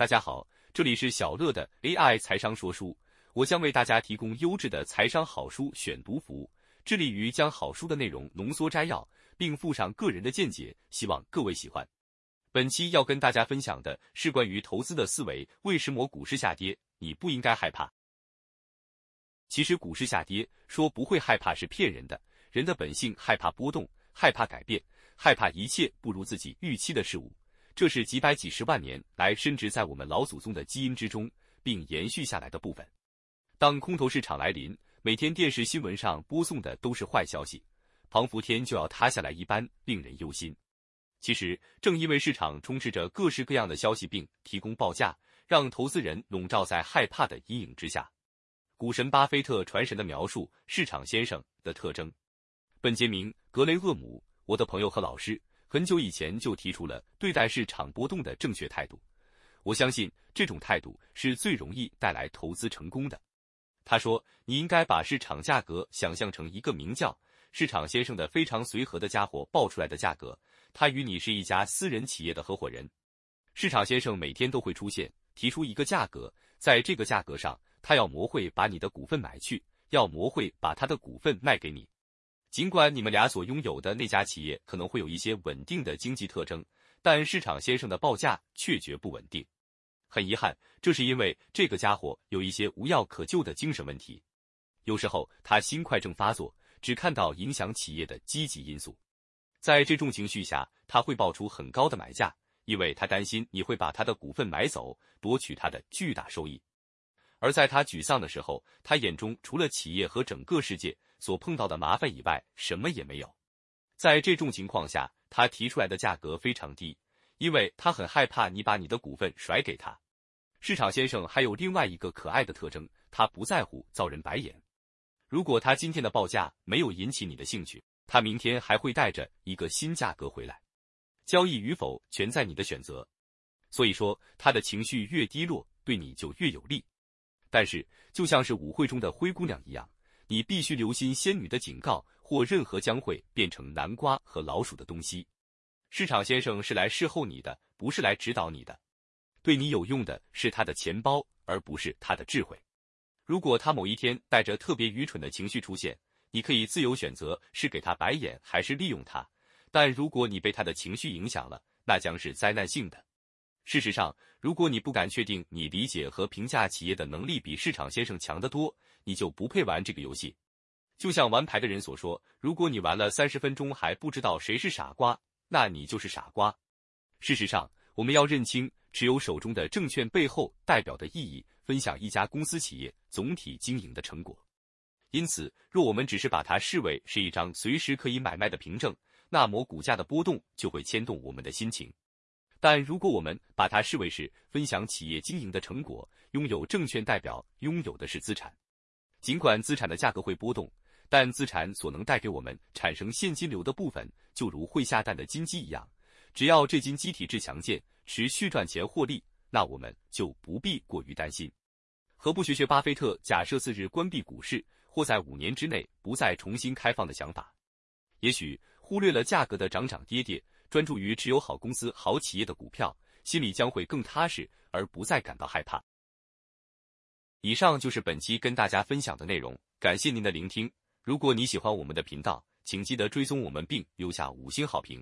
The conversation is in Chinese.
大家好，这里是小乐的 AI 财商说书，我将为大家提供优质的财商好书选读服务，致力于将好书的内容浓缩摘要，并附上个人的见解，希望各位喜欢。本期要跟大家分享的是关于投资的思维，为什么股市下跌你不应该害怕？其实股市下跌说不会害怕是骗人的，人的本性害怕波动，害怕改变，害怕一切不如自己预期的事物。这是几百几十万年来深植在我们老祖宗的基因之中，并延续下来的部分。当空头市场来临，每天电视新闻上播送的都是坏消息，庞福天就要塌下来一般，令人忧心。其实，正因为市场充斥着各式各样的消息，并提供报价，让投资人笼罩在害怕的阴影之下。股神巴菲特传神的描述市场先生的特征：本杰明·格雷厄姆，我的朋友和老师。很久以前就提出了对待市场波动的正确态度，我相信这种态度是最容易带来投资成功的。他说：“你应该把市场价格想象成一个名叫市场先生的非常随和的家伙报出来的价格，他与你是一家私人企业的合伙人。市场先生每天都会出现，提出一个价格，在这个价格上，他要磨会把你的股份买去，要磨会把他的股份卖给你。”尽管你们俩所拥有的那家企业可能会有一些稳定的经济特征，但市场先生的报价却绝不稳定。很遗憾，这是因为这个家伙有一些无药可救的精神问题。有时候他心快症发作，只看到影响企业的积极因素。在这种情绪下，他会报出很高的买价，因为他担心你会把他的股份买走，夺取他的巨大收益。而在他沮丧的时候，他眼中除了企业和整个世界。所碰到的麻烦以外，什么也没有。在这种情况下，他提出来的价格非常低，因为他很害怕你把你的股份甩给他。市场先生还有另外一个可爱的特征，他不在乎遭人白眼。如果他今天的报价没有引起你的兴趣，他明天还会带着一个新价格回来。交易与否全在你的选择。所以说，他的情绪越低落，对你就越有利。但是，就像是舞会中的灰姑娘一样。你必须留心仙女的警告，或任何将会变成南瓜和老鼠的东西。市场先生是来侍候你的，不是来指导你的。对你有用的是他的钱包，而不是他的智慧。如果他某一天带着特别愚蠢的情绪出现，你可以自由选择是给他白眼还是利用他。但如果你被他的情绪影响了，那将是灾难性的。事实上，如果你不敢确定你理解和评价企业的能力比市场先生强得多，你就不配玩这个游戏，就像玩牌的人所说：“如果你玩了三十分钟还不知道谁是傻瓜，那你就是傻瓜。”事实上，我们要认清持有手中的证券背后代表的意义，分享一家公司企业总体经营的成果。因此，若我们只是把它视为是一张随时可以买卖的凭证，那么股价的波动就会牵动我们的心情。但如果我们把它视为是分享企业经营的成果，拥有证券代表拥有的是资产。尽管资产的价格会波动，但资产所能带给我们产生现金流的部分，就如会下蛋的金鸡一样。只要这金鸡体质强健，持续赚钱获利，那我们就不必过于担心。何不学学巴菲特假设次日关闭股市，或在五年之内不再重新开放的想法？也许忽略了价格的涨涨跌跌，专注于持有好公司、好企业的股票，心里将会更踏实，而不再感到害怕。以上就是本期跟大家分享的内容，感谢您的聆听。如果你喜欢我们的频道，请记得追踪我们并留下五星好评。